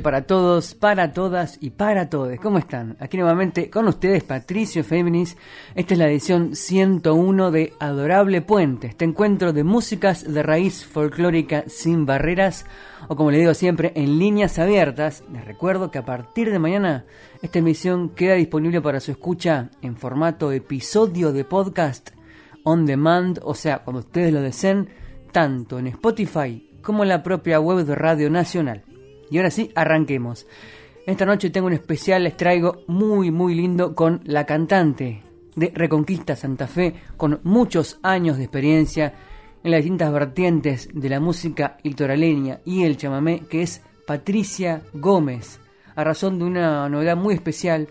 Para todos, para todas y para todos. ¿Cómo están? Aquí nuevamente con ustedes Patricio Féminis. Esta es la edición 101 de Adorable Puente, este encuentro de músicas de raíz folclórica sin barreras o como le digo siempre, en líneas abiertas. Les recuerdo que a partir de mañana esta emisión queda disponible para su escucha en formato episodio de podcast on demand, o sea, cuando ustedes lo deseen, tanto en Spotify como en la propia web de Radio Nacional. Y ahora sí, arranquemos. Esta noche tengo un especial, les traigo muy muy lindo con la cantante de Reconquista Santa Fe, con muchos años de experiencia en las distintas vertientes de la música litoraleña y el chamamé, que es Patricia Gómez, a razón de una novedad muy especial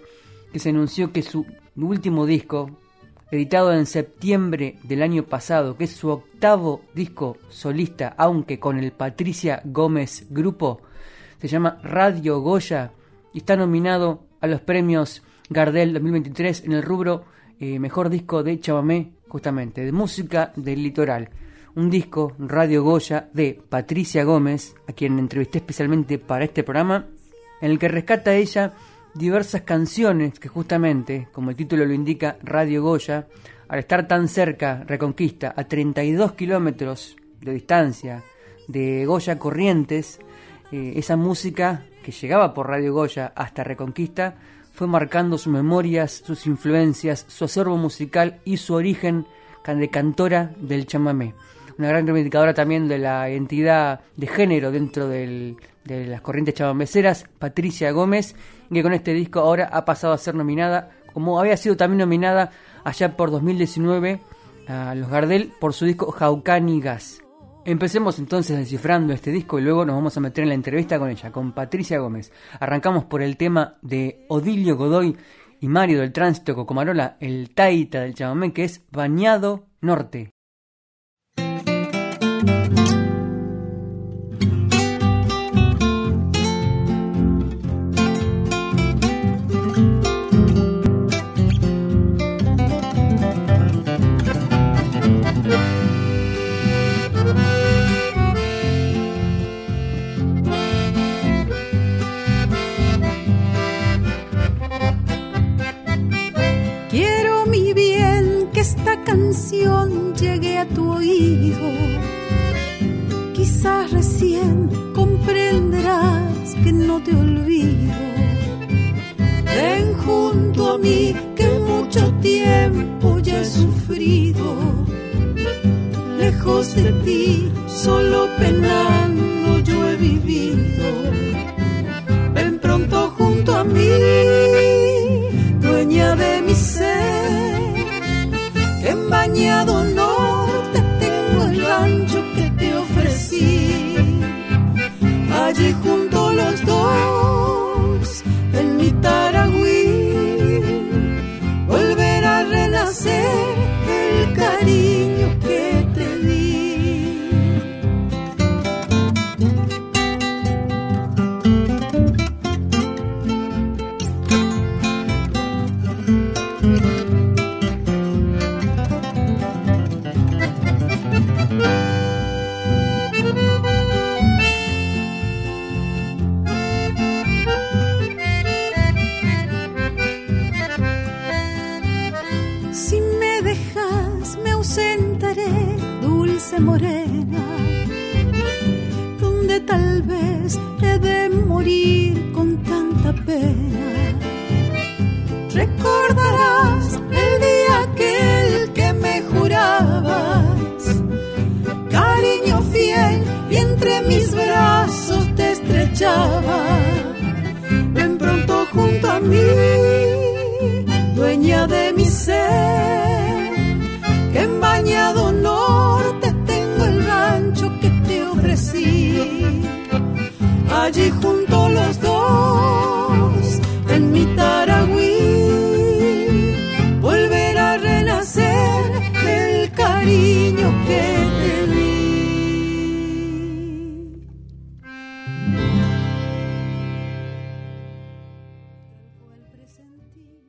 que se anunció que su último disco, editado en septiembre del año pasado, que es su octavo disco solista, aunque con el Patricia Gómez Grupo, se llama Radio Goya y está nominado a los premios Gardel 2023 en el rubro eh, Mejor Disco de Chamamé, justamente, de música del litoral. Un disco Radio Goya de Patricia Gómez, a quien entrevisté especialmente para este programa, en el que rescata ella diversas canciones que justamente, como el título lo indica, Radio Goya, al estar tan cerca, Reconquista, a 32 kilómetros de distancia de Goya Corrientes, eh, esa música que llegaba por Radio Goya hasta Reconquista fue marcando sus memorias, sus influencias, su acervo musical y su origen de cantora del chamamé una gran reivindicadora también de la identidad de género dentro de las corrientes chabambeceras, Patricia Gómez, que con este disco ahora ha pasado a ser nominada, como había sido también nominada allá por 2019 a los Gardel por su disco Jaucani Gas. Empecemos entonces descifrando este disco y luego nos vamos a meter en la entrevista con ella, con Patricia Gómez. Arrancamos por el tema de Odilio Godoy y Mario del Tránsito Cocomarola, el taita del chamamé que es Bañado Norte. Quizás recién comprenderás que no te olvido. Ven junto a mí que mucho tiempo ya he sufrido. Lejos de ti, solo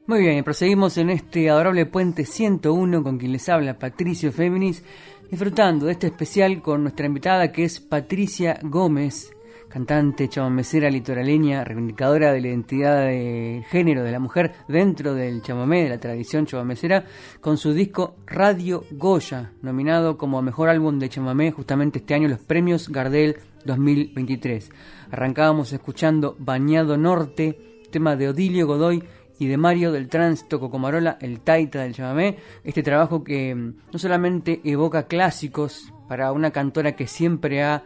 Muy bien, proseguimos en este adorable puente 101 con quien les habla Patricio Féminis, disfrutando de este especial con nuestra invitada que es Patricia Gómez, cantante chamamecera litoraleña, reivindicadora de la identidad de género de la mujer dentro del chamamé, de la tradición chamamecera, con su disco Radio Goya, nominado como mejor álbum de chamamé justamente este año los premios Gardel 2023. Arrancábamos escuchando Bañado Norte, tema de Odilio Godoy y de Mario del Tránsito Cocomarola, el Taita del chamamé, este trabajo que mm, no solamente evoca clásicos para una cantora que siempre ha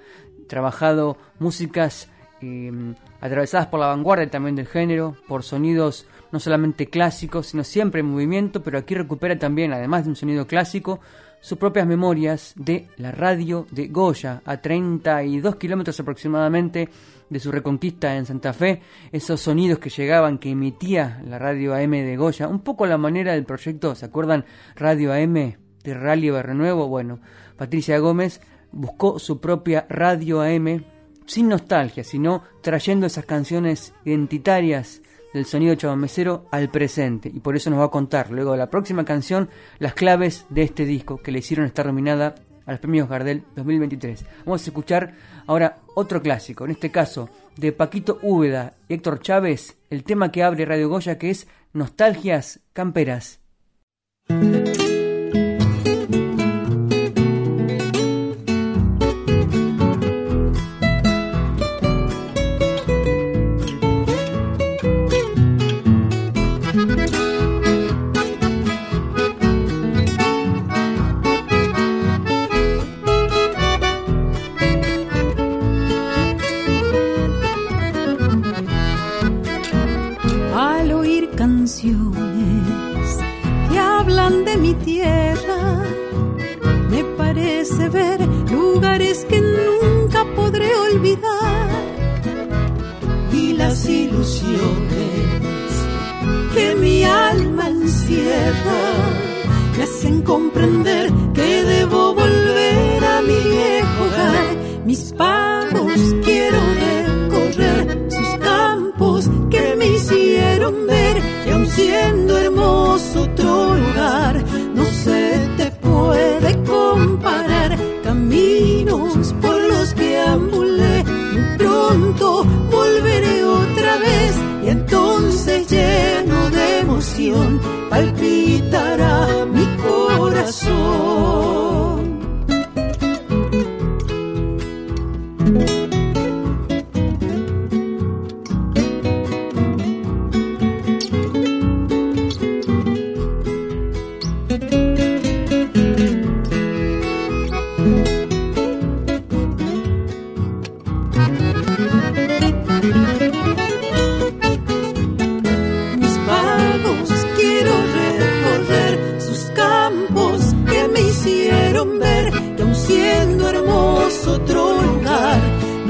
trabajado músicas em, atravesadas por la vanguardia también del género, por sonidos no solamente clásicos, sino siempre en movimiento, pero aquí recupera también, además de un sonido clásico, sus propias memorias de la radio de Goya, a 32 kilómetros aproximadamente de su reconquista en Santa Fe, esos sonidos que llegaban, que emitía la radio AM de Goya, un poco a la manera del proyecto, ¿se acuerdan? Radio AM de Rally Renuevo, bueno, Patricia Gómez buscó su propia radio AM sin nostalgia, sino trayendo esas canciones identitarias del sonido chabamecero al presente. Y por eso nos va a contar luego de la próxima canción las claves de este disco que le hicieron estar nominada a los premios Gardel 2023. Vamos a escuchar ahora otro clásico, en este caso de Paquito Úbeda y Héctor Chávez, el tema que abre Radio Goya que es Nostalgias Camperas.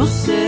no seu.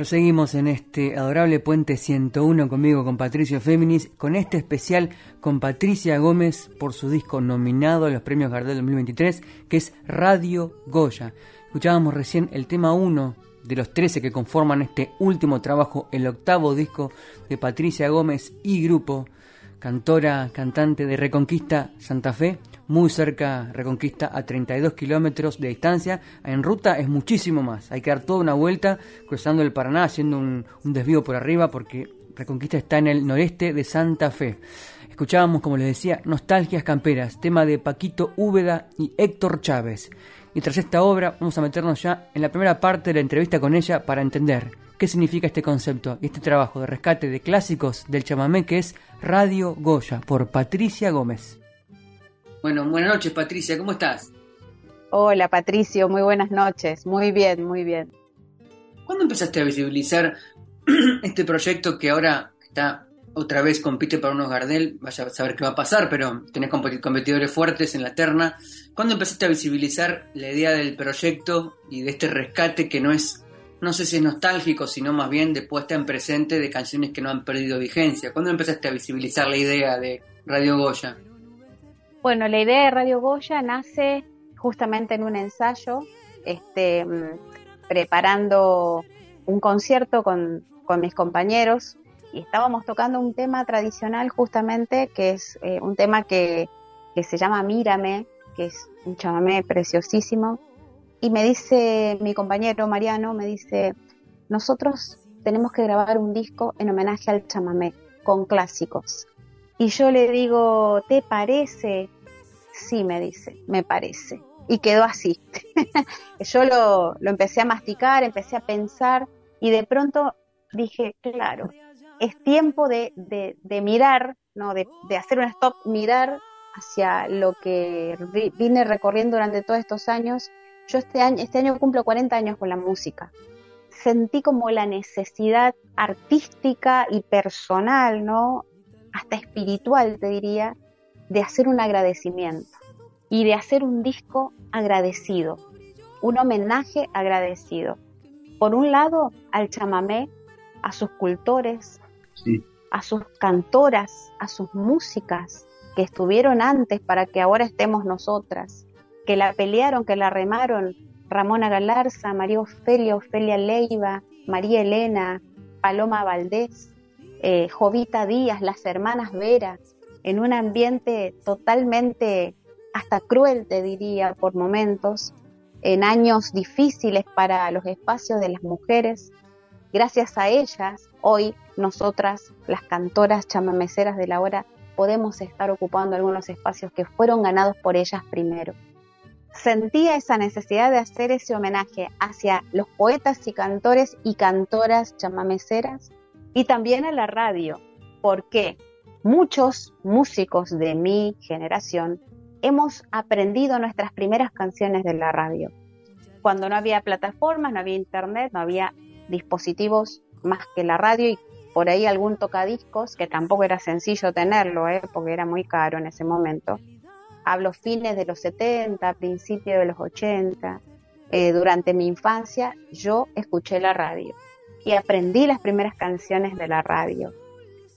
Seguimos en este adorable puente 101 conmigo, con Patricio Féminis, con este especial con Patricia Gómez por su disco nominado a los premios Gardel 2023, que es Radio Goya. Escuchábamos recién el tema 1 de los 13 que conforman este último trabajo, el octavo disco de Patricia Gómez y grupo, cantora, cantante de Reconquista Santa Fe muy cerca Reconquista a 32 kilómetros de distancia. En ruta es muchísimo más. Hay que dar toda una vuelta cruzando el Paraná, haciendo un, desvío por arriba porque Reconquista está en el noreste de Santa Fe. Escuchábamos, como les decía, Nostalgias Camperas, tema de Paquito Úbeda y Héctor Chávez. Y tras esta obra vamos a meternos ya en la primera parte de la entrevista con ella para entender qué significa este concepto y este trabajo de rescate de clásicos del chamamé que es Radio Goya por Patricia Gómez. Bueno, buenas noches Patricia, ¿cómo estás? Hola Patricio, muy buenas noches, muy bien, muy bien. ¿Cuándo empezaste a visibilizar este proyecto que ahora está otra vez compite para unos Gardel, vaya a saber qué va a pasar, pero tenés competidores fuertes en la terna. ¿Cuándo empezaste a visibilizar la idea del proyecto y de este rescate que no es, no sé si es nostálgico, sino más bien de puesta en presente de canciones que no han perdido vigencia? ¿Cuándo empezaste a visibilizar la idea de Radio Goya? Bueno, la idea de Radio Goya nace justamente en un ensayo, este, mm, preparando un concierto con, mis compañeros y estábamos tocando un tema tradicional justamente, que es eh, un tema que, que, se llama Mírame, que es un chamamé preciosísimo. Y me dice mi compañero Mariano, me dice, nosotros tenemos que grabar un disco en homenaje al chamamé, con clásicos. Y yo le digo, ¿te parece? Sí, me dice, me parece. Y quedó así. yo lo, lo empecé a masticar, empecé a pensar y de pronto dije, claro, es tiempo de, mirar, ¿no? De, hacer un stop, mirar hacia lo que vine recorriendo durante todos estos años. Yo este año, este año cumplo 40 años con la música. Sentí como la necesidad artística y personal, ¿no? Hasta espiritual, te diría, de hacer un agradecimiento y de hacer un disco agradecido, un homenaje agradecido. Por un lado, al chamamé, a sus cultores, a sus cantoras, a sus músicas que estuvieron antes para que ahora estemos nosotras, que la pelearon, que la remaron Ramona Galarza, María Ofelia, Ofelia Leiva, María Elena, Paloma Valdés, eh, Jovita Díaz, las hermanas Vera, en un ambiente totalmente hasta cruel, te diría, por momentos, en años difíciles para los espacios de las mujeres. Gracias a ellas, hoy nosotras, las cantoras chamameceras de la hora, podemos estar ocupando algunos espacios que fueron ganados por ellas primero. Sentía esa necesidad de hacer ese homenaje hacia los poetas y cantores y cantoras chamameceras y también a la radio, porque muchos músicos de mi generación hemos aprendido nuestras primeras canciones de la radio. Cuando no había plataformas, no había internet, no había dispositivos más que la radio y por ahí algún tocadiscos, que tampoco era sencillo tenerlo, ¿eh? porque era muy caro en ese momento. Hablo fines de los 70, principios de los 80. Eh, durante mi infancia yo escuché la radio y aprendí las primeras canciones de la radio.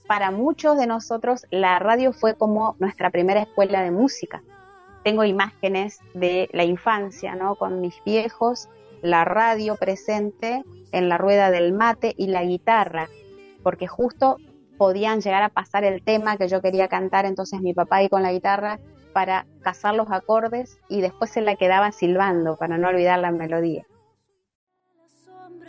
Para muchos de nosotros la radio fue como nuestra primera escuela de música. Tengo imágenes de la infancia, ¿no? Con mis viejos, la radio presente en la rueda del mate y la guitarra porque justo podían llegar a pasar el tema que yo quería cantar, entonces mi papá ahí con la guitarra para cazar los acordes y después se la quedaba silbando para no olvidar la melodía.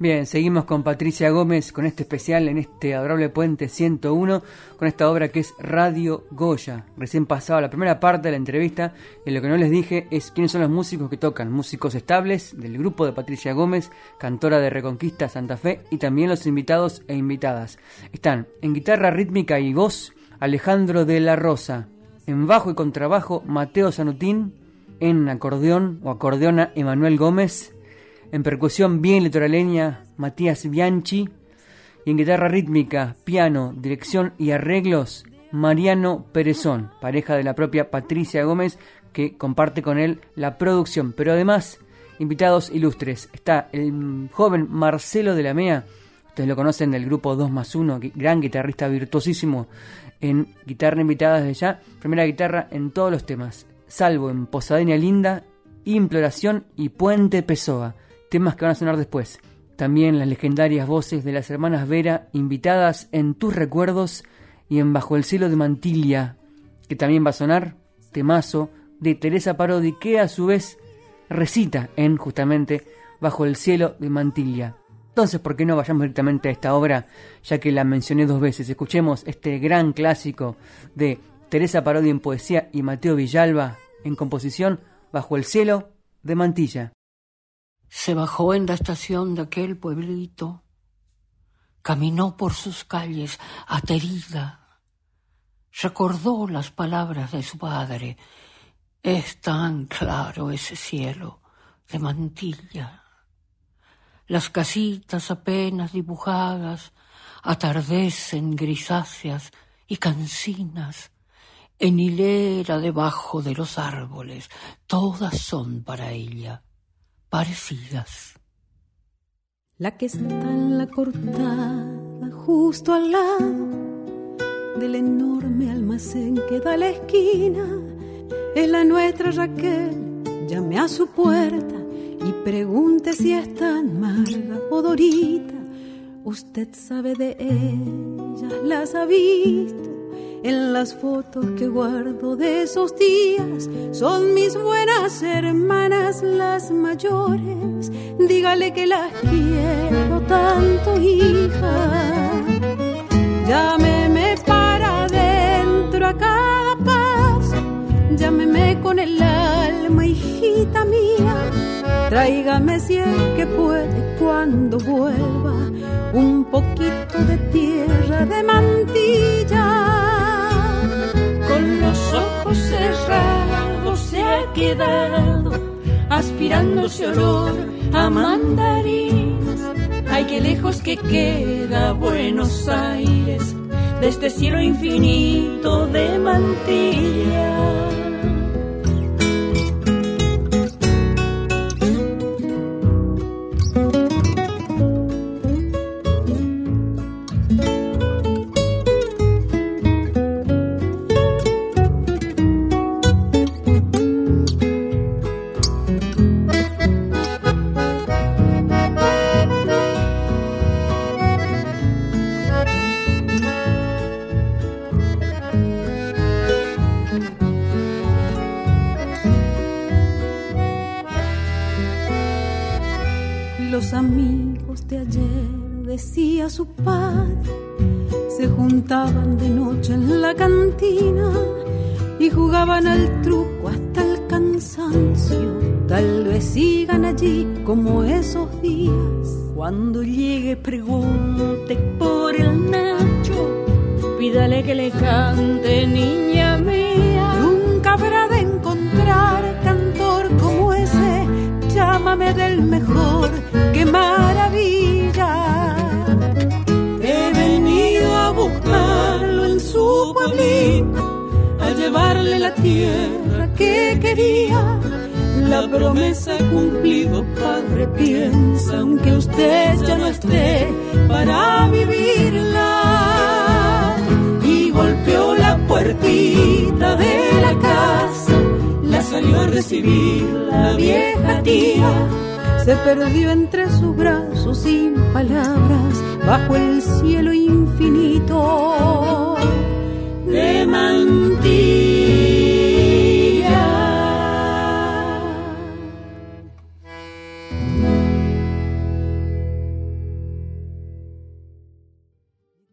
Bien, seguimos con Patricia Gómez con este especial en este adorable puente 101 con esta obra que es Radio Goya. Recién pasaba la primera parte de la entrevista y lo que no les dije es quiénes son los músicos que tocan, músicos estables del grupo de Patricia Gómez, cantora de Reconquista Santa Fe y también los invitados e invitadas. Están en guitarra rítmica y voz Alejandro de la Rosa, en bajo y contrabajo Mateo Sanutín, en acordeón o acordeona Emanuel Gómez, en percusión bien litoraleña Matías Bianchi y en guitarra rítmica, piano, dirección y arreglos Mariano Perezón, pareja de la propia Patricia Gómez que comparte con él la producción, pero además invitados ilustres. Está el joven Marcelo de la Mea, ustedes lo conocen del grupo 2 más 1, gran guitarrista virtuosísimo en guitarra invitada desde ya, primera guitarra en todos los temas, salvo en Posadenia Linda, Imploración y Puente Pessoa temas que van a sonar después. También las legendarias voces de las hermanas Vera invitadas en Tus Recuerdos y en Bajo el Cielo de Mantilia, que también va a sonar temazo de Teresa Parodi, que a su vez recita en justamente Bajo el Cielo de Mantilia. Entonces, ¿por qué no vayamos directamente a esta obra, ya que la mencioné dos veces? Escuchemos este gran clásico de Teresa Parodi en poesía y Mateo Villalba en composición Bajo el Cielo de Mantilla. Se bajó en la estación de aquel pueblito, caminó por sus calles aterida, recordó las palabras de su padre. Es tan claro ese cielo de mantilla. Las casitas apenas dibujadas atardecen grisáceas y cansinas en hilera debajo de los árboles. Todas son para ella parecidas. La que está en la cortada, justo al lado del enorme almacén que da la esquina, es la nuestra Raquel. Llame a su puerta y pregunte si está tan Marga o Dorita. Usted sabe de ellas, las ha visto en las fotos que guardo de esos días. Son mis buenas hermanas las mayores. Dígale que las quiero tanto, hija. Llámeme para adentro a cada paso. Llámeme con el alma, hijita mía. Tráigame si es que puede cuando vuelva un poquito de tierra de mantilla ojos cerrados se ha quedado aspirando ese olor a mandarinas. Ay, qué lejos que queda Buenos Aires de este cielo infinito de mantilla. Al truco hasta el cansancio. Tal vez sigan allí como esos días. Cuando llegue pregunte por el Nacho. Pídale que le cante, niña mía. Nunca habrá de encontrar cantor como ese. Llámame del mejor, qué maravilla. Pueblito llevarle la tierra que quería. La promesa cumplido, padre, piensa, aunque usted ya no esté para vivirla. Y golpeó la puertita de la casa, la salió a recibir la vieja tía. Se perdió entre sus brazos sin palabras, bajo el cielo infinito de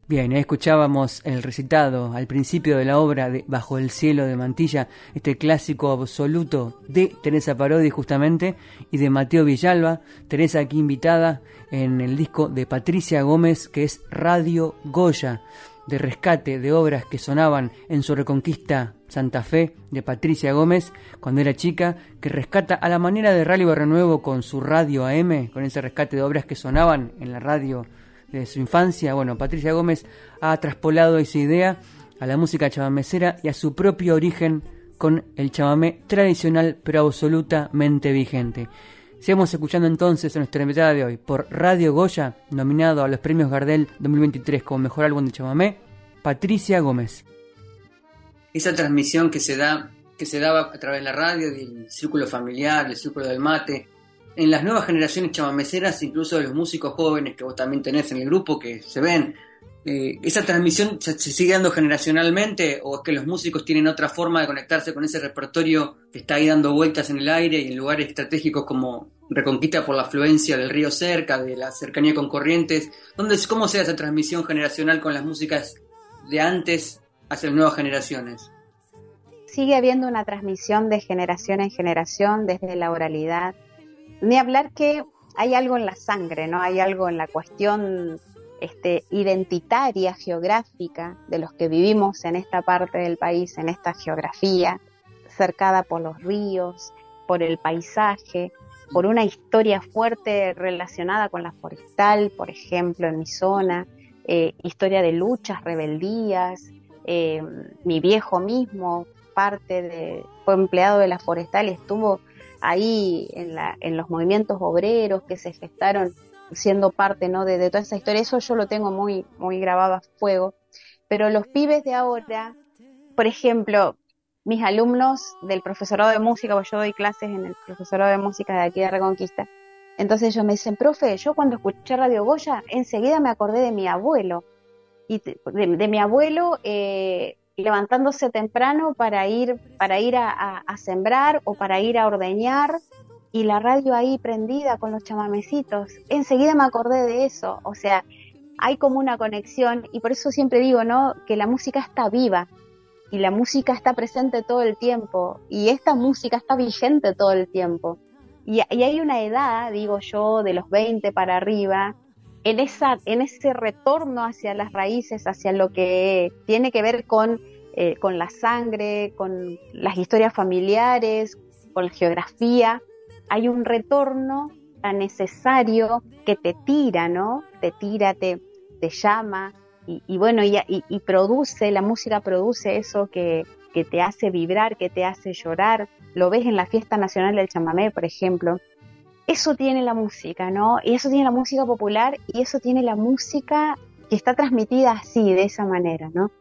Bien, escuchábamos el recitado al principio de la obra de Bajo el cielo de Mantilla, este clásico absoluto de Teresa Parodi justamente y de Mateo Villalba, Teresa aquí invitada en el disco de Patricia Gómez que es Radio Goya de rescate de obras que sonaban en su Reconquista Santa Fe de Patricia Gómez cuando era chica, que rescata a la manera de Rally Renuevo con su radio AM, con ese rescate de obras que sonaban en la radio de su infancia. Bueno, Patricia Gómez ha traspolado esa idea a la música chamamecera y a su propio origen con el chamamé tradicional pero absolutamente vigente. Sigamos escuchando entonces a nuestra invitada de hoy por Radio Goya, nominado a los premios Gardel 2023 como mejor álbum de chamamé, Patricia Gómez. Esa transmisión que se da que se daba a través de la radio, del círculo familiar, del círculo del mate, en las nuevas generaciones chamameceras, incluso de los músicos jóvenes que vos también tenés en el grupo, que se ven, eh, ¿esa transmisión se, sigue dando generacionalmente o es que los músicos tienen otra forma de conectarse con ese repertorio que está ahí dando vueltas en el aire y en lugares estratégicos como Reconquista por la afluencia del río cerca, de la cercanía con corrientes? ¿Dónde, ¿Cómo sea esa transmisión generacional con las músicas de antes hacia las nuevas generaciones? Sigue habiendo una transmisión de generación en generación desde la oralidad, ni hablar que hay algo en la sangre, ¿no? Hay algo en la cuestión este, identitaria, geográfica, de los que vivimos en esta parte del país, en esta geografía, cercada por los ríos, por el paisaje, por una historia fuerte relacionada con la forestal, por ejemplo, en mi zona, eh, historia de luchas, rebeldías, eh, mi viejo mismo, parte de, fue empleado de la forestal y estuvo ahí en, la, en los movimientos obreros que se gestaron siendo parte ¿no? de, toda esa historia. Eso yo lo tengo muy, muy grabado a fuego. Pero los pibes de ahora, por ejemplo, mis alumnos del profesorado de música, porque yo doy clases en el profesorado de música de aquí de Reconquista, entonces ellos me dicen, profe, yo cuando escuché Radio Goya, enseguida me acordé de mi abuelo, y de, mi abuelo eh, levantándose temprano para ir, para ir a, sembrar o para ir a ordeñar, y la radio ahí prendida con los chamamecitos. Enseguida me acordé de eso, o sea, hay como una conexión y por eso siempre digo, ¿no? Que la música está viva y la música está presente todo el tiempo y esta música está vigente todo el tiempo. Y, hay una edad, digo yo, de los 20 para arriba, en, esa, en ese retorno hacia las raíces, hacia lo que tiene que ver con, eh, con la sangre, con las historias familiares, con la geografía, hay un retorno tan necesario que te tira, ¿no? Te tira, te, te llama y, bueno, y, y, produce, la música produce eso que, que te hace vibrar, que te hace llorar. Lo ves en la fiesta nacional del chamamé, por ejemplo. Eso tiene la música, ¿no? Y eso tiene la música popular y eso tiene la música que está transmitida así, de esa manera, ¿no?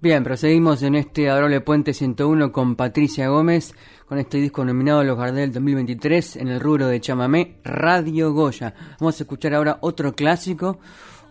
Bien, proseguimos en este Adorable Puente 101 con Patricia Gómez, con este disco nominado los Gardel 2023 en el rubro de chamamé Radio Goya. Vamos a escuchar ahora otro clásico,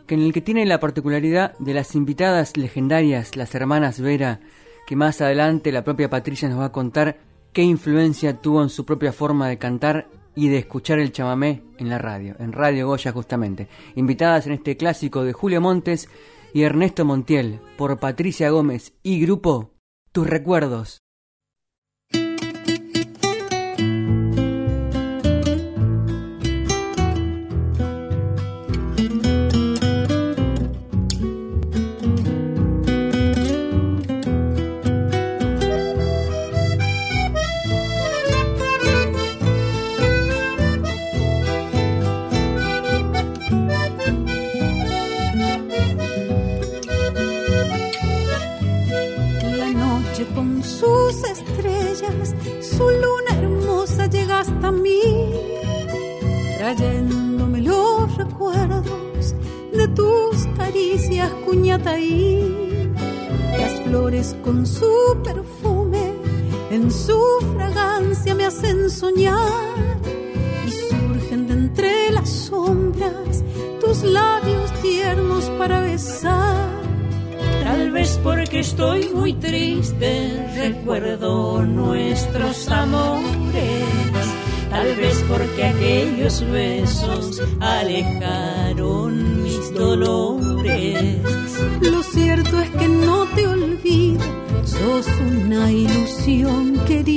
que en el que tiene la particularidad de las invitadas legendarias, las hermanas Vera, que más adelante la propia Patricia nos va a contar qué influencia tuvo en su propia forma de cantar y de escuchar el chamamé en la radio, en Radio Goya justamente. Invitadas en este clásico de Julio Montes, y Ernesto Montiel por Patricia Gómez y Grupo Tus Recuerdos. Cuñataí. Las flores con su perfume, en su fragancia me hacen soñar y surgen de entre las sombras tus labios tiernos para besar. Tal vez porque estoy muy triste, recuerdo nuestros amores tal vez porque aquellos besos alejaron mis dolores. Una ilusión querida.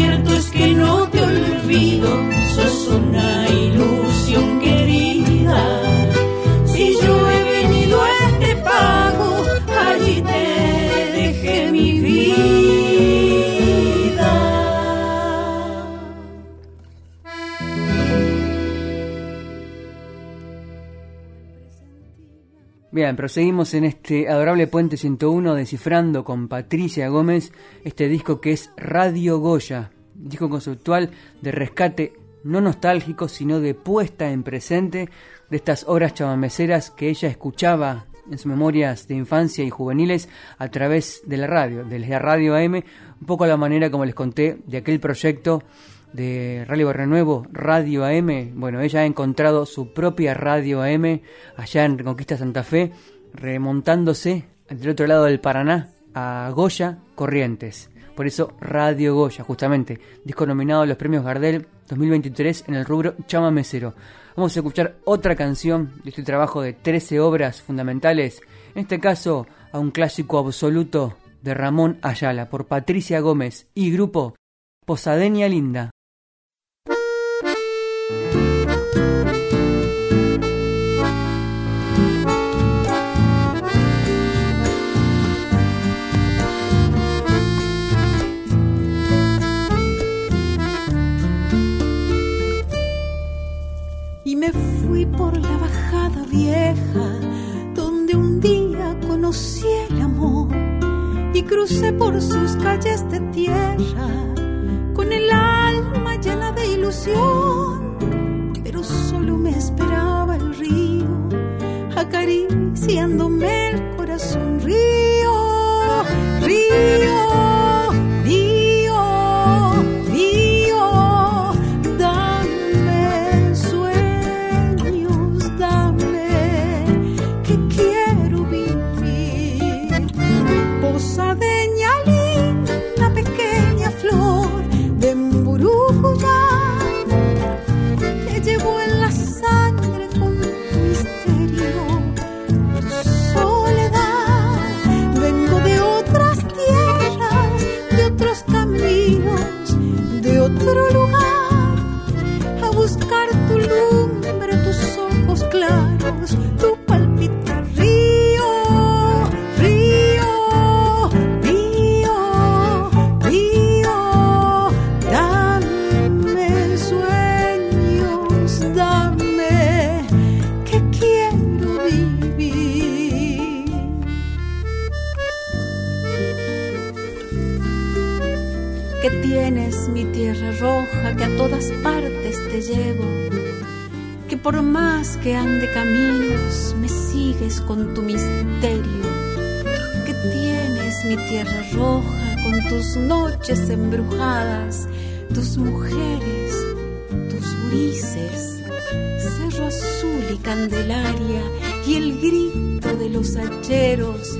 cierto es que no te olvido, sos una ilusión Bien, proseguimos en este adorable Puente 101 descifrando con Patricia Gómez este disco que es Radio Goya, disco conceptual de rescate no nostálgico, sino de puesta en presente de estas obras chamameceras que ella escuchaba en sus memorias de infancia y juveniles a través de la radio, de la radio AM, un poco a la manera como les conté de aquel proyecto de Rally Renuevo, Radio AM. Bueno, ella ha encontrado su propia Radio AM allá en Reconquista Santa Fe, remontándose del otro lado del Paraná a Goya Corrientes. Por eso Radio Goya, justamente, disco nominado a los premios Gardel 2023 en el rubro Chama Mesero. Vamos a escuchar otra canción de este trabajo de 13 obras fundamentales, en este caso a un clásico absoluto de Ramón Ayala por Patricia Gómez y grupo Posadeña Linda. El amor y crucé por sus calles de tierra con el alma llena de ilusión, pero solo me esperaba el río acariciándome el corazón. Río. río, que tienes mi tierra roja que a todas partes te llevo, que por más que ande caminos me sigues con tu misterio, que tienes mi tierra roja con tus noches embrujadas, tus mujeres, tus grises, cerro azul y candelaria y el grito de los hacheros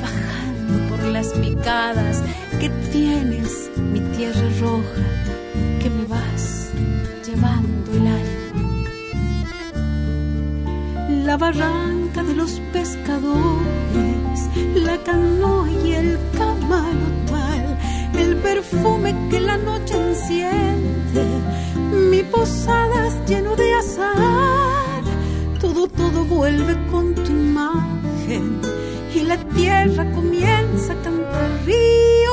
bajando por las picadas que tienes mi tierra roja que me vas llevando el alma la barranca de los pescadores la canoa y el camalotal el perfume que la noche enciende mi posadas lleno de azar. Todo todo vuelve con tu imagen y la tierra comienza a cantar río,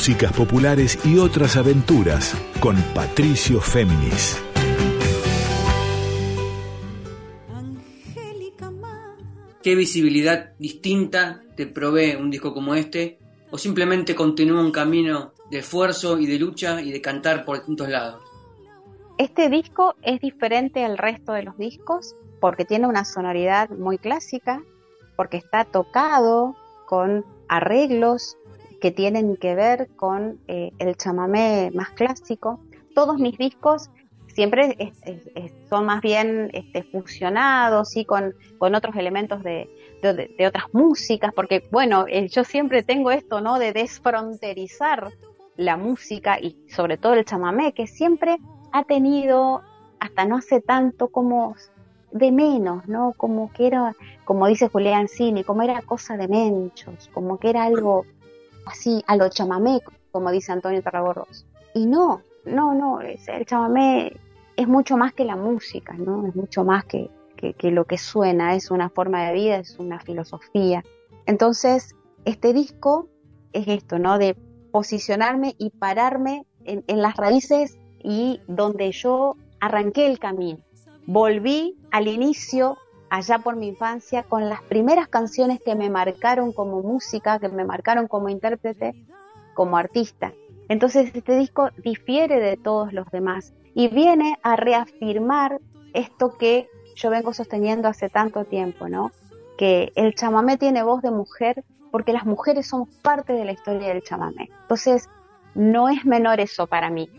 músicas populares y otras aventuras con Patricio Féminis. ¿Qué visibilidad distinta te provee un disco como este? ¿O simplemente continúa un camino de esfuerzo y de lucha y de cantar por distintos lados? Este disco es diferente al resto de los discos porque tiene una sonoridad muy clásica, porque está tocado con arreglos que tienen que ver con eh, el chamamé más clásico. Todos mis discos siempre son más bien este, fusionados y con, con otros elementos de, de, otras músicas, porque bueno, eh, yo siempre tengo esto, ¿no? De desfronterizar la música y sobre todo el chamamé, que siempre ha tenido, hasta no hace tanto, como de menos, ¿no? Como que era, como dice Julián Cini, como era cosa de menchos, como que era algo así, a lo chamamé, como dice Antonio Tarragorros. Y no, no, no, el chamamé es mucho más que la música, ¿no? Es mucho más que, que, lo que suena, es una forma de vida, es una filosofía. Entonces, este disco es esto, ¿no? De posicionarme y pararme en, en las raíces y donde yo arranqué el camino. Volví al inicio, allá por mi infancia, con las primeras canciones que me marcaron como música, que me marcaron como intérprete, como artista. Entonces este disco difiere de todos los demás y viene a reafirmar esto que yo vengo sosteniendo hace tanto tiempo, ¿no? Que el chamamé tiene voz de mujer porque las mujeres somos parte de la historia del chamamé. Entonces, no es menor eso para mí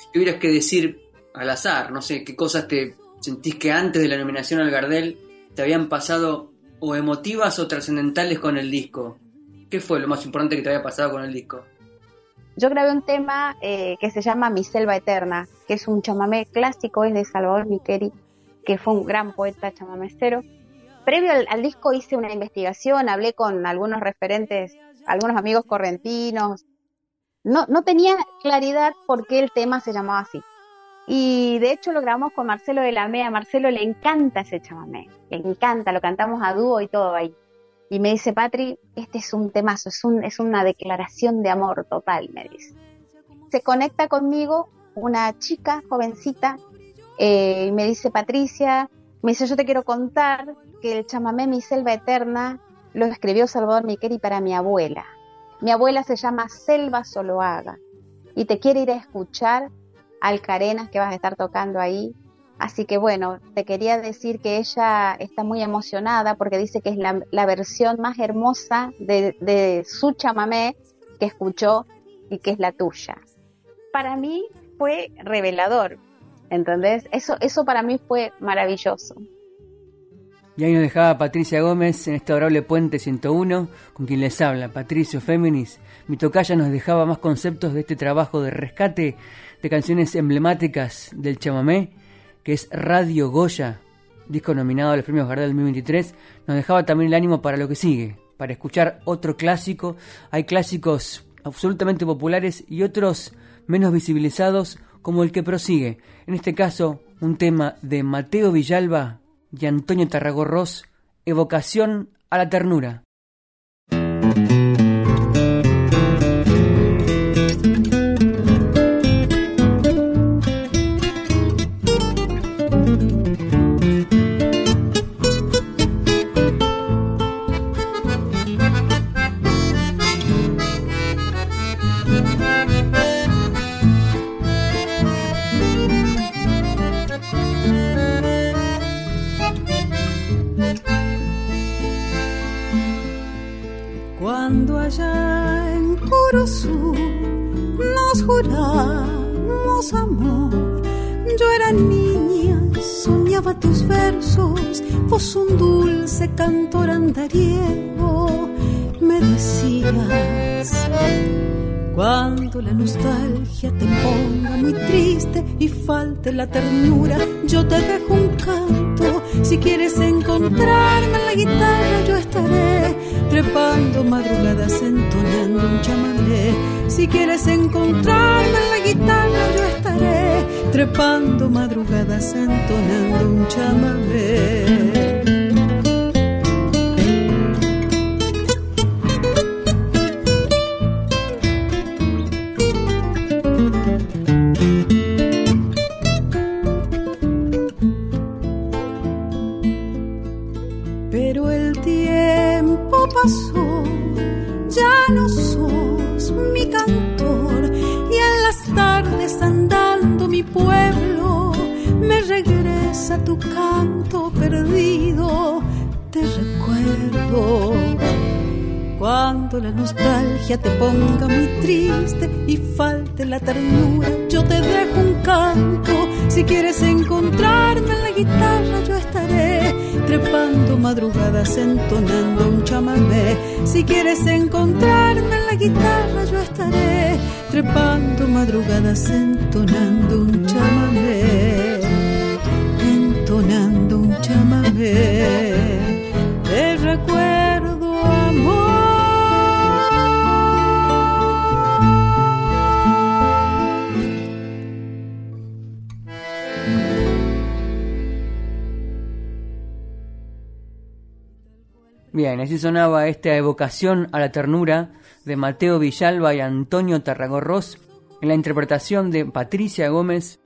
si tuvieras que decir al azar, no sé, qué cosas te sentís que antes de la nominación al Gardel te habían pasado o emotivas o trascendentales con el disco. ¿Qué fue lo más importante que te había pasado con el disco? Yo grabé un tema eh, que se llama Mi Selva Eterna, que es un chamamé clásico, es de Salvador Miqueri, que fue un gran poeta chamamecero. Previo al, disco hice una investigación, hablé con algunos referentes, algunos amigos correntinos, no, no tenía claridad por qué el tema se llamaba así. Y de hecho lo grabamos con Marcelo de la Mea. A Marcelo le encanta ese chamamé, le encanta, lo cantamos a dúo y todo ahí. Y me dice, Patri, este es un temazo, es, un, es una declaración de amor total, me dice. Se conecta conmigo una chica jovencita eh, y me dice, Patricia, me dice, yo te quiero contar que el chamamé Mi Selva Eterna lo escribió Salvador Miqueri para mi abuela. Mi abuela se llama Selva Soloaga y te quiere ir a escuchar al Carenas que vas a estar tocando ahí. Así que bueno, te quería decir que ella está muy emocionada porque dice que es la, versión más hermosa de, de su chamamé que escuchó y que es la tuya. Para mí fue revelador, ¿entendés? Eso, eso para mí fue maravilloso. Y ahí nos dejaba Patricia Gómez en este adorable Puente 101, con quien les habla, Patricio Féminis. Mi tocaya nos dejaba más conceptos de este trabajo de rescate de canciones emblemáticas del chamamé, que es Radio Goya, disco nominado a los premios Gardel 2023. Nos dejaba también el ánimo para lo que sigue, para escuchar otro clásico. Hay clásicos absolutamente populares y otros menos visibilizados, como el que prosigue. En este caso, un tema de Mateo Villalba y Antonio Tarragorros, Evocación a la Ternura. Tus versos, vos un dulce cantor andariego, me decías. Cuando la nostalgia te ponga muy triste y falte la ternura, yo te dejo un canto. Si quieres encontrarme en la guitarra, yo estaré trepando madrugadas entonando un chamamé. Si quieres encontrarme en la guitarra, yo estaré trepando madrugadas entonando un chamamé. Yo te dejo un canto. Si quieres encontrarme en la guitarra, yo estaré trepando madrugadas entonando un chamamé. Si quieres encontrarme en la guitarra, yo estaré trepando madrugadas entonando sonaba esta evocación a la ternura de Mateo Villalba y Antonio Tarragorros en la interpretación de Patricia Gómez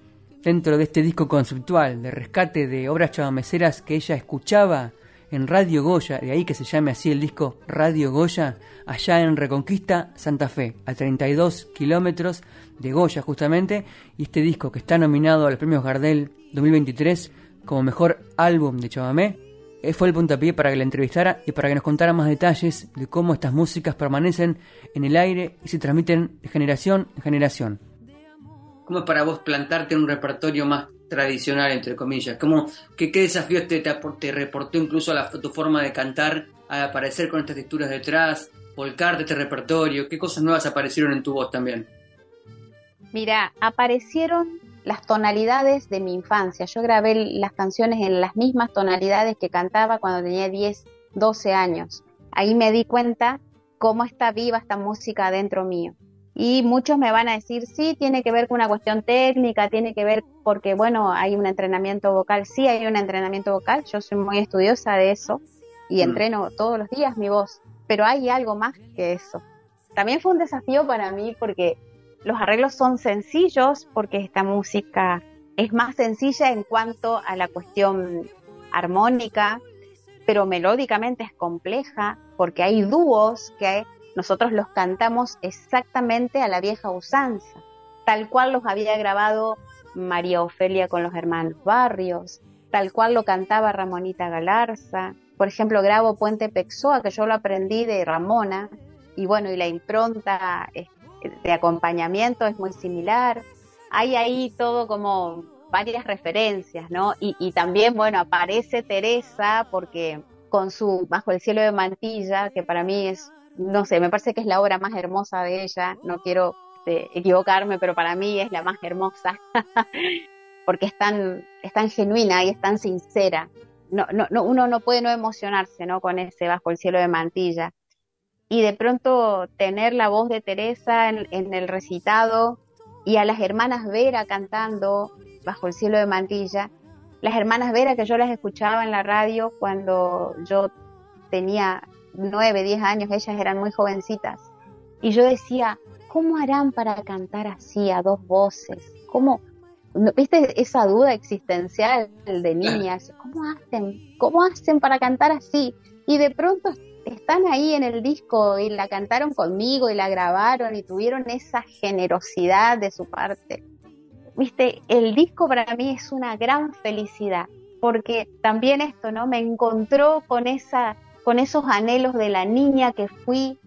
dentro de este disco conceptual de rescate de obras chamameceras que ella escuchaba en Radio Goya, de ahí que se llame así el disco Radio Goya, allá en Reconquista, Santa Fe, a 32 kilómetros de Goya justamente, y este disco que está nominado a los premios Gardel 2023 como mejor álbum de chamamé, fue el puntapié para que la entrevistara y para que nos contara más detalles de cómo estas músicas permanecen en el aire y se transmiten de generación en generación. ¿Cómo es para vos plantarte en un repertorio más tradicional, entre comillas? ¿Cómo, qué, ¿Qué desafíos te, te, reportó incluso a, la, tu forma de cantar al aparecer con estas texturas detrás, volcarte este repertorio? ¿Qué cosas nuevas aparecieron en tu voz también? Mira, aparecieron las tonalidades de mi infancia. Yo grabé las canciones en las mismas tonalidades que cantaba cuando tenía 10, 12 años. Ahí me di cuenta cómo está viva esta música dentro mío. Y muchos me van a decir, sí, tiene que ver con una cuestión técnica, tiene que ver porque, bueno, hay un entrenamiento vocal. Sí, hay un entrenamiento vocal. Yo soy muy estudiosa de eso y mm. entreno todos los días mi voz. Pero hay algo más que eso. También fue un desafío para mí porque los arreglos son sencillos porque esta música es más sencilla en cuanto a la cuestión armónica, pero melódicamente es compleja porque hay dúos que nosotros los cantamos exactamente a la vieja usanza, tal cual los había grabado María Ofelia con los hermanos Barrios, tal cual lo cantaba Ramonita Galarza. Por ejemplo, grabo Puente Pexoa, que yo lo aprendí de Ramona, y bueno, y la impronta de acompañamiento es muy similar. Hay ahí todo como varias referencias, ¿no? Y, también, bueno, aparece Teresa porque con su Bajo el cielo de Mantilla, que para mí es, no sé, me parece que es la obra más hermosa de ella, no quiero este, equivocarme, pero para mí es la más hermosa, porque es tan, es tan genuina y es tan sincera. No, no, no, uno no puede no emocionarse, ¿no? Con ese Bajo el cielo de Mantilla y de pronto tener la voz de Teresa en, el recitado y a las hermanas Vera cantando bajo el cielo de Mantilla, las hermanas Vera que yo las escuchaba en la radio cuando yo tenía nueve, diez años, ellas eran muy jovencitas, y yo decía, ¿cómo harán para cantar así a dos voces? ¿Cómo? ¿Viste esa duda existencial de niñas? ¿Cómo hacen? ¿Cómo hacen para cantar así? Y de pronto están ahí en el disco y la cantaron conmigo y la grabaron y tuvieron esa generosidad de su parte. Viste, el disco para mí es una gran felicidad, porque también esto, ¿no? Me encontró con esa, con esos anhelos de la niña que fui,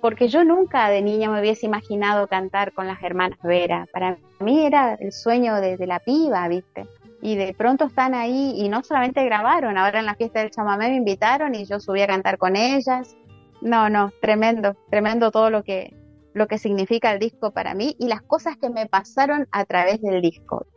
porque yo nunca de niña me hubiese imaginado cantar con las hermanas Vera. Para mí era el sueño de, de la piba, ¿viste? Y de pronto están ahí y no solamente grabaron, ahora en la fiesta del chamamé me invitaron y yo subí a cantar con ellas. No, no, tremendo, tremendo todo lo que lo que significa el disco para mí y las cosas que me pasaron a través del disco.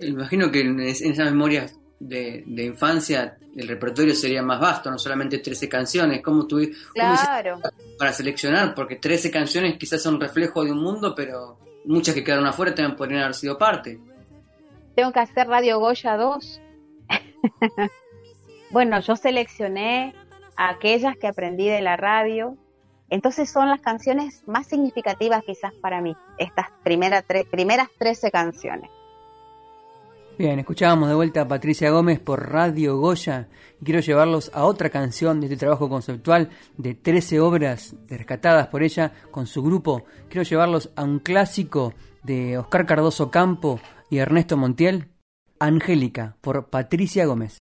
Imagino que en, esas memorias de, infancia el repertorio sería más vasto, no solamente 13 canciones. ¿Cómo claro. para seleccionar? Porque 13 canciones quizás son reflejo de un mundo, pero muchas que quedaron afuera también podrían haber sido parte tengo que hacer Radio Goya 2. bueno, yo seleccioné aquellas que aprendí de la radio, Entonces son las canciones más significativas quizás para mí, estas primeras 13 canciones. Bien, escuchábamos de vuelta a Patricia Gómez por Radio Goya quiero llevarlos a otra canción de este trabajo conceptual de 13 obras rescatadas por ella con su grupo. Quiero llevarlos a un clásico de Oscar Cardoso Campo y Ernesto Montiel, Angélica por Patricia Gómez.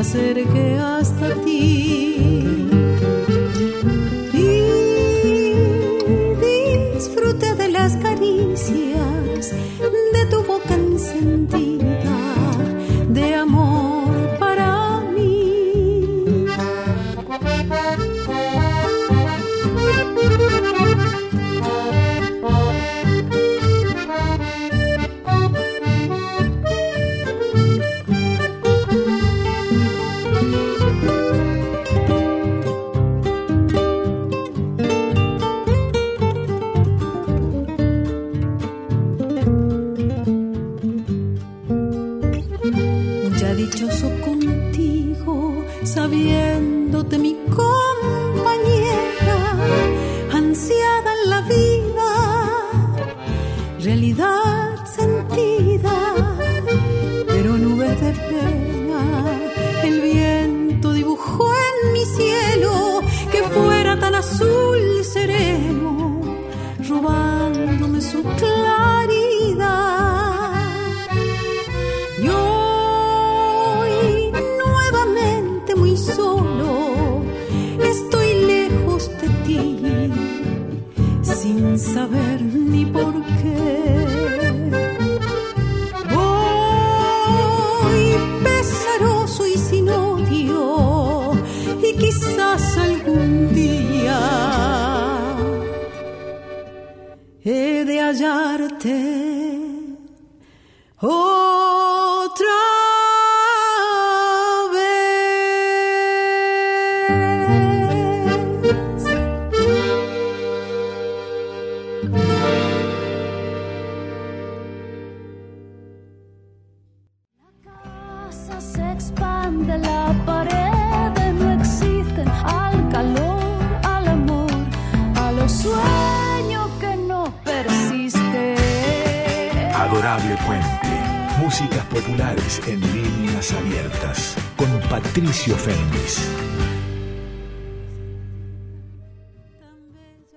acerqué hasta ti.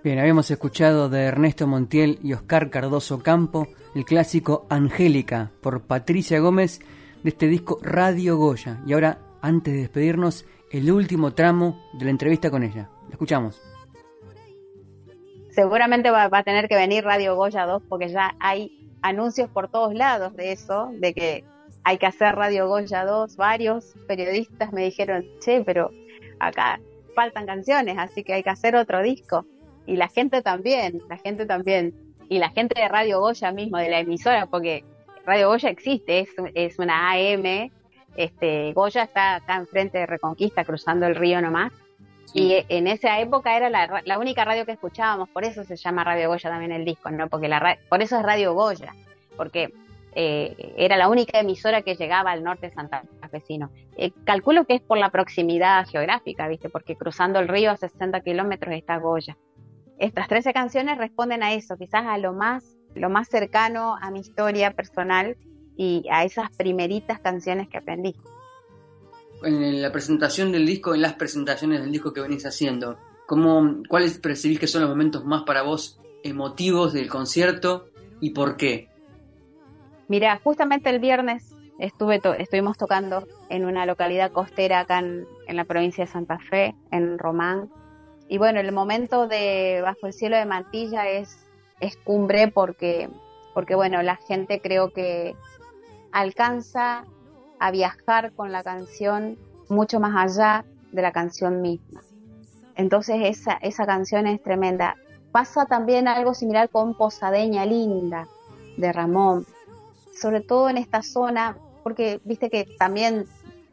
Bien, habíamos escuchado de Ernesto Montiel y Oscar Cardoso Campo el clásico Angélica por Patricia Gómez de este disco Radio Goya. Y ahora, antes de despedirnos, el último tramo de la entrevista con ella. La escuchamos. Seguramente va, va, a tener que venir Radio Goya 2 porque ya hay anuncios por todos lados de eso, de que hay que hacer Radio Goya 2. Varios periodistas me dijeron, che, pero acá faltan canciones, así que hay que hacer otro disco y la gente también, la gente también, y la gente de Radio Goya mismo, de la emisora, porque Radio Goya existe, es, es una AM, este, Goya está acá enfrente de Reconquista, cruzando el río nomás, y en esa época era la, la, única radio que escuchábamos, por eso se llama Radio Goya también el disco, ¿no? Porque la, por eso es Radio Goya, porque eh, era la única emisora que llegaba al norte de Santa Fe. Eh, calculo que es por la proximidad geográfica, ¿viste? Porque cruzando el río a 60 kilómetros está Goya estas 13 canciones responden a eso, quizás a lo más, lo más cercano a mi historia personal y a esas primeritas canciones que aprendí. en la presentación del disco, en las presentaciones del disco que venís haciendo, ¿cómo, ¿cuáles percibís que son los momentos más para vos emotivos del concierto y por qué? Mira, justamente el viernes estuve estuvimos tocando en una localidad costera acá en, la provincia de Santa Fe, en Román. Y bueno, el momento de Bajo el cielo de Mantilla es, es cumbre porque, porque, bueno, la gente creo que alcanza a viajar con la canción mucho más allá de la canción misma. Entonces esa, esa canción es tremenda. Pasa también algo similar con Posadeña Linda de Ramón, sobre todo en esta zona, porque viste que también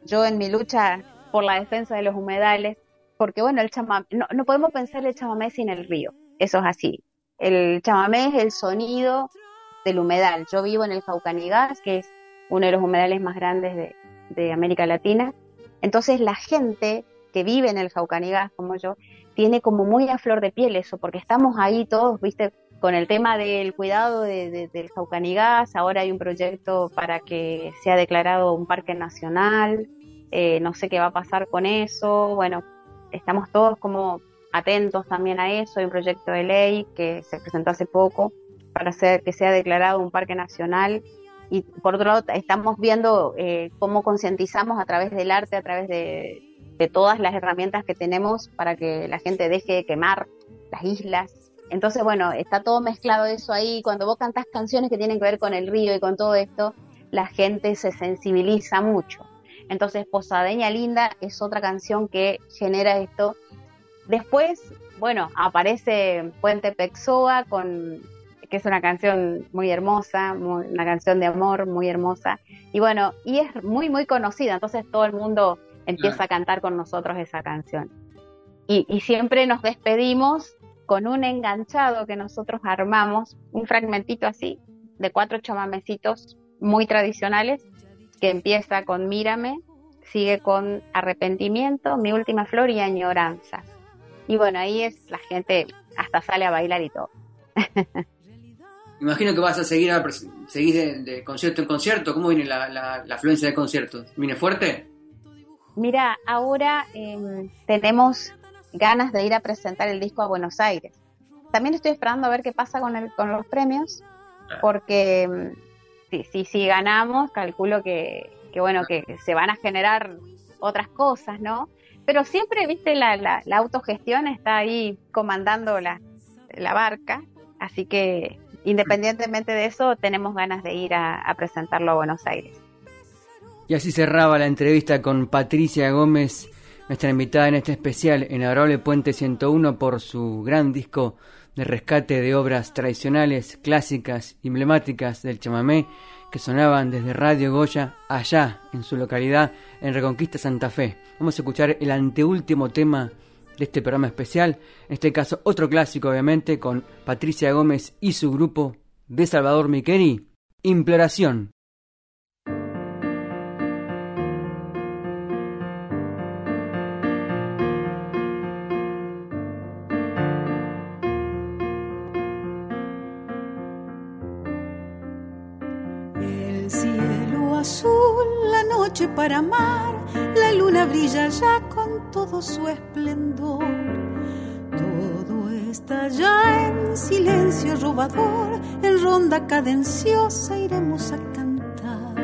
yo en mi lucha por la defensa de los humedales, porque bueno, el chamamé, no, no podemos pensar el chamamé sin el río, eso es así. El chamamé es el sonido del humedal. Yo vivo en el Jaucanigas, que es uno de los humedales más grandes de, de América Latina. Entonces la gente que vive en el Jaucanigas, como yo, tiene como muy a flor de piel eso, porque estamos ahí todos, viste, con el tema del cuidado de, del Jaucanigas, ahora hay un proyecto para que sea declarado un parque nacional, eh, no sé qué va a pasar con eso, bueno, estamos todos como atentos también a eso, hay un proyecto de ley que se presentó hace poco para hacer que sea declarado un parque nacional y por otro lado estamos viendo eh, cómo concientizamos a través del arte, a través de, de, todas las herramientas que tenemos para que la gente deje de quemar las islas. Entonces, bueno, está todo mezclado eso ahí. Cuando vos cantas canciones que tienen que ver con el río y con todo esto, la gente se sensibiliza mucho. Entonces, Posadeña Linda es otra canción que genera esto. Después, bueno, aparece Puente Pexoa con que es una canción muy hermosa, una canción de amor muy hermosa. Y bueno, y es muy, muy conocida, entonces todo el mundo empieza a cantar con nosotros esa canción. Y, y, siempre nos despedimos con un enganchado que nosotros armamos, un fragmentito así, de cuatro chamamecitos muy tradicionales, que empieza con Mírame, sigue con Arrepentimiento, Mi última flor y Añoranza. Y bueno, ahí es la gente hasta sale a bailar y todo. imagino que vas a seguir, a, seguir de, concierto en concierto. ¿Cómo viene la, la, afluencia de conciertos? ¿Viene fuerte? Mira, ahora eh, tenemos ganas de ir a presentar el disco a Buenos Aires. También estoy esperando a ver qué pasa con, el, con los premios, porque si, si, si, ganamos, calculo que, que, bueno, que se van a generar otras cosas, ¿no? Pero siempre, viste, la, la, la autogestión está ahí comandando la, la barca, así que independientemente de eso, tenemos ganas de ir a, presentarlo a Buenos Aires. Y así cerraba la entrevista con Patricia Gómez, nuestra invitada en este especial en Adorable Puente 101 por su gran disco de rescate de obras tradicionales, clásicas, emblemáticas del chamamé que sonaban desde Radio Goya allá en su localidad en Reconquista Santa Fe. Vamos a escuchar el anteúltimo tema de este programa especial. En este caso, otro clásico, obviamente, con Patricia Gómez y su grupo de Salvador Miqueri, Imploración. Noche para amar, la luna brilla ya con todo su esplendor. Todo está ya en silencio robador, en ronda cadenciosa iremos a cantar.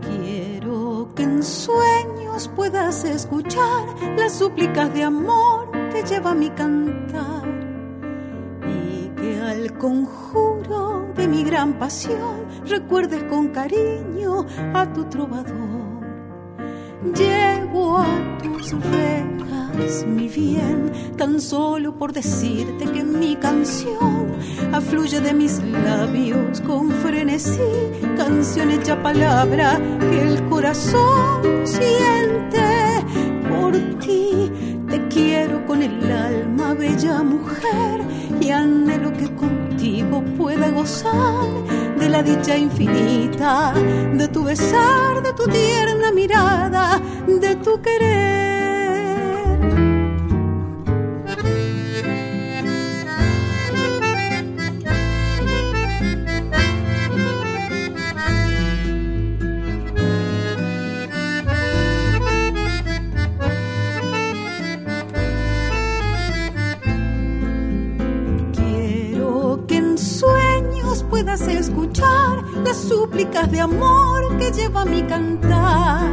Quiero que en sueños puedas escuchar las súplicas de amor que lleva mi cantar y que al conjuro de mi gran pasión recuerdes con cariño a tu trovador. Llego a tus rejas, mi bien, tan solo por decirte que mi canción afluye de mis labios con frenesí, canción hecha palabra que el corazón siente quiero con el alma, bella mujer, y anhelo que contigo pueda gozar de la dicha infinita, de tu besar, de tu tierna mirada, de tu querer. Súplicas de amor que lleva mi cantar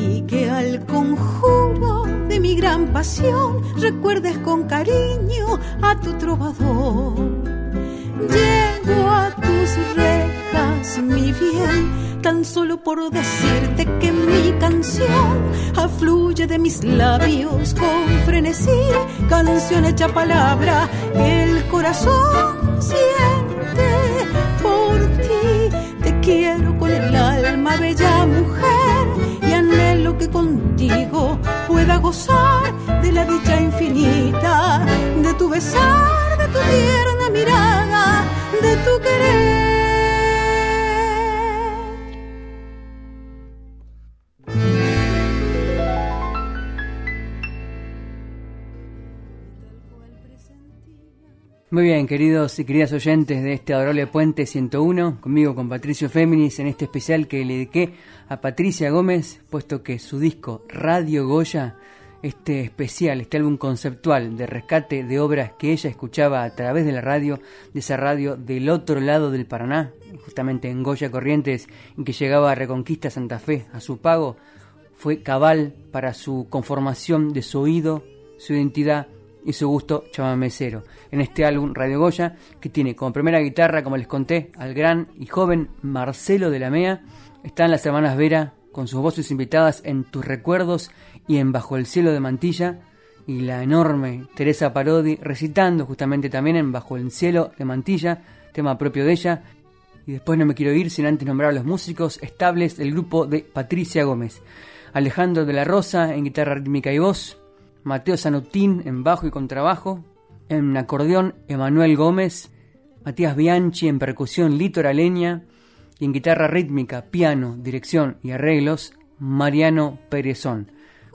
y que al conjuro de mi gran pasión recuerdes con cariño a tu trovador. Llego a tus rejas, mi bien, tan solo por decirte que mi canción afluye de mis labios con frenesí, canción hecha palabra el corazón. Te quiero con el alma, bella mujer, y anhelo que contigo pueda gozar de la dicha infinita, de tu besar, de tu tierna mirada, de tu querer. Muy bien, queridos y queridas oyentes de este adorable Puente 101, conmigo con Patricio Féminis en este especial que le dediqué a Patricia Gómez, puesto que su disco Radio Goya, este especial, este álbum conceptual de rescate de obras que ella escuchaba a través de la radio, de esa radio del otro lado del Paraná, justamente en Goya Corrientes, en que llegaba a Reconquista Santa Fe a su pago, fue cabal para su conformación de su oído, su identidad y su gusto chamamecero. En este álbum Radio Goya, que tiene como primera guitarra, como les conté, al gran y joven Marcelo de la Mea, están las hermanas Vera con sus voces invitadas en Tus Recuerdos y en Bajo el Cielo de Mantilla, y la enorme Teresa Parodi recitando justamente también en Bajo el Cielo de Mantilla, tema propio de ella. Y después no me quiero ir sin antes nombrar a los músicos estables del grupo de Patricia Gómez. Alejandro de la Rosa en guitarra rítmica y voz, Mateo Sanutín en bajo y contrabajo, en acordeón Emanuel Gómez, Matías Bianchi en percusión litoraleña y en guitarra rítmica, piano, dirección y arreglos Mariano Perezón.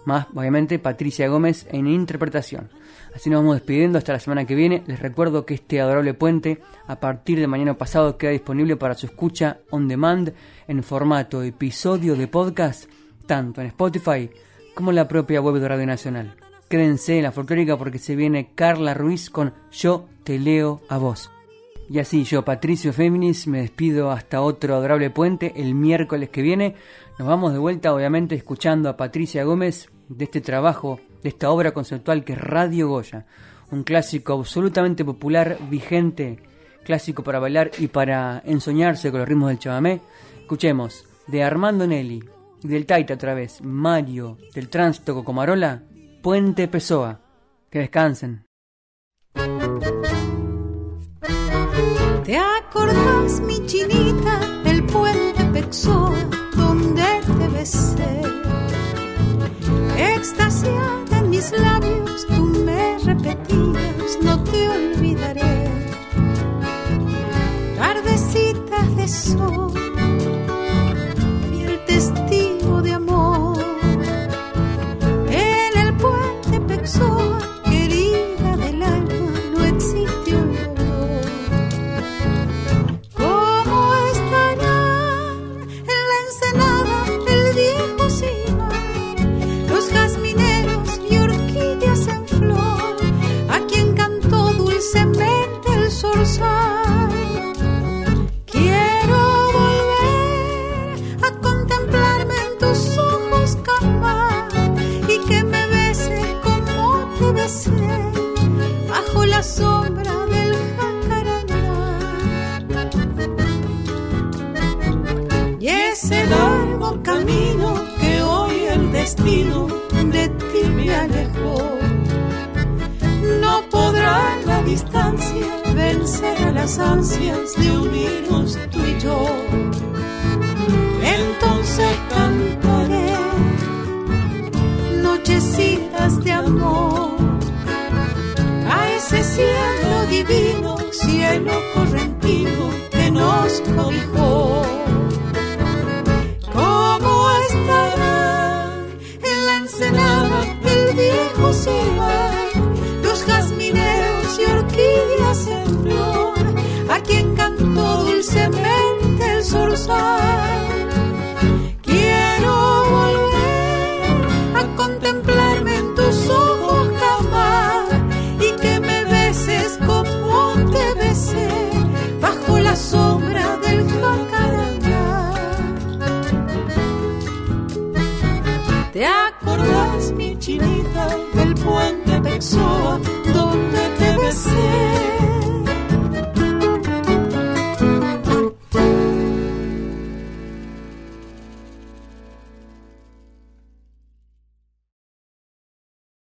Más, obviamente, Patricia Gómez en interpretación. Así nos vamos despidiendo hasta la semana que viene. Les recuerdo que este adorable puente, a partir de mañana pasado, queda disponible para su escucha on demand en formato episodio de podcast, tanto en Spotify como en la propia web de Radio Nacional. Quédense en la folclórica porque se viene Carla Ruiz con Yo te leo a vos. Y así yo, Patricio Féminis, me despido hasta otro adorable puente el miércoles que viene. Nos vamos de vuelta, obviamente, escuchando a Patricia Gómez de este trabajo, de esta obra conceptual que es Radio Goya. Un clásico absolutamente popular, vigente, clásico para bailar y para ensoñarse con los ritmos del chamamé. Escuchemos de Armando Nelly y del Taita otra vez, Mario, del Tránsito Cocomarola, Puente Pessoa. Que descansen. ¿Te acordás, mi chinita, el puente Pessoa donde te besé? Extasiada en mis labios, tú me repetías, no te olvidaré. Tardecitas de sol,